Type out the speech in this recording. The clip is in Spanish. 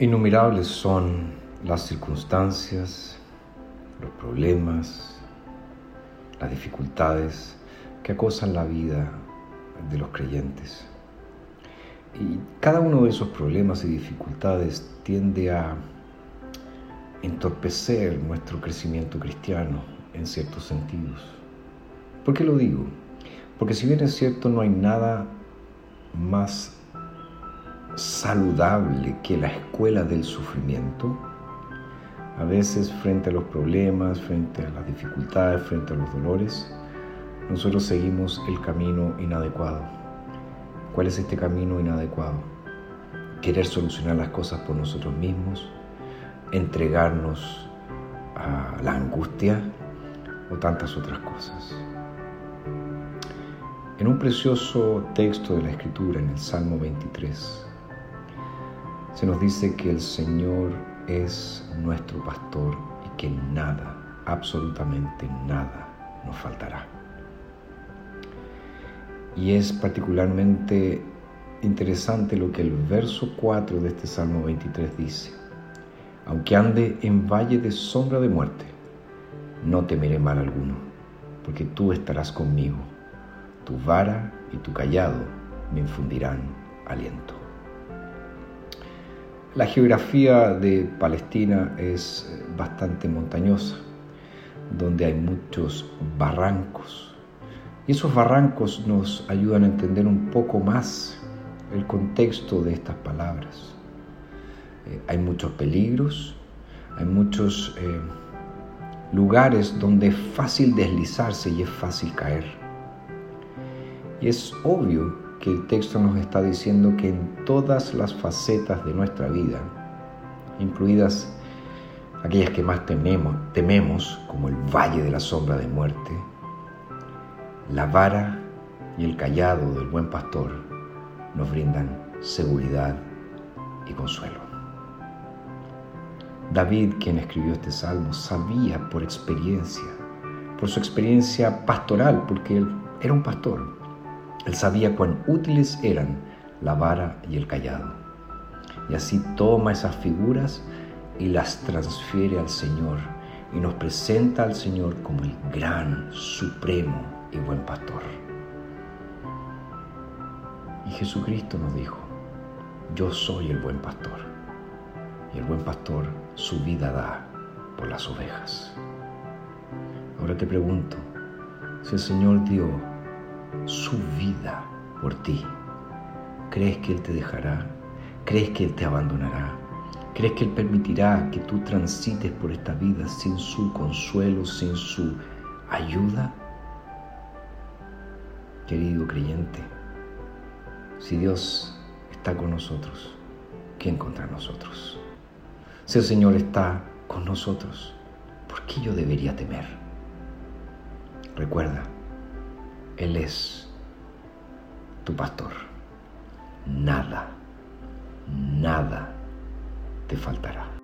Innumerables son las circunstancias, los problemas, las dificultades que acosan la vida de los creyentes. Y cada uno de esos problemas y dificultades tiende a entorpecer nuestro crecimiento cristiano en ciertos sentidos. ¿Por qué lo digo? Porque si bien es cierto, no hay nada más saludable que la escuela del sufrimiento, a veces frente a los problemas, frente a las dificultades, frente a los dolores, nosotros seguimos el camino inadecuado. ¿Cuál es este camino inadecuado? Querer solucionar las cosas por nosotros mismos, entregarnos a la angustia o tantas otras cosas. En un precioso texto de la Escritura, en el Salmo 23, se nos dice que el Señor es nuestro pastor y que nada, absolutamente nada, nos faltará. Y es particularmente interesante lo que el verso 4 de este Salmo 23 dice. Aunque ande en valle de sombra de muerte, no temeré mal alguno, porque tú estarás conmigo. Tu vara y tu callado me infundirán aliento. La geografía de Palestina es eh, bastante montañosa, donde hay muchos barrancos. Y esos barrancos nos ayudan a entender un poco más el contexto de estas palabras. Eh, hay muchos peligros, hay muchos eh, lugares donde es fácil deslizarse y es fácil caer. Y es obvio que el texto nos está diciendo que en todas las facetas de nuestra vida, incluidas aquellas que más tememos, tememos, como el valle de la sombra de muerte, la vara y el callado del buen pastor nos brindan seguridad y consuelo. David, quien escribió este salmo, sabía por experiencia, por su experiencia pastoral, porque él era un pastor, él sabía cuán útiles eran la vara y el callado. Y así toma esas figuras y las transfiere al Señor y nos presenta al Señor como el gran, supremo y buen pastor. Y Jesucristo nos dijo, yo soy el buen pastor. Y el buen pastor su vida da por las ovejas. Ahora te pregunto, si el Señor dio su vida por ti. ¿Crees que Él te dejará? ¿Crees que Él te abandonará? ¿Crees que Él permitirá que tú transites por esta vida sin su consuelo, sin su ayuda? Querido creyente, si Dios está con nosotros, ¿quién contra nosotros? Si el Señor está con nosotros, ¿por qué yo debería temer? Recuerda, él es tu pastor. Nada, nada te faltará.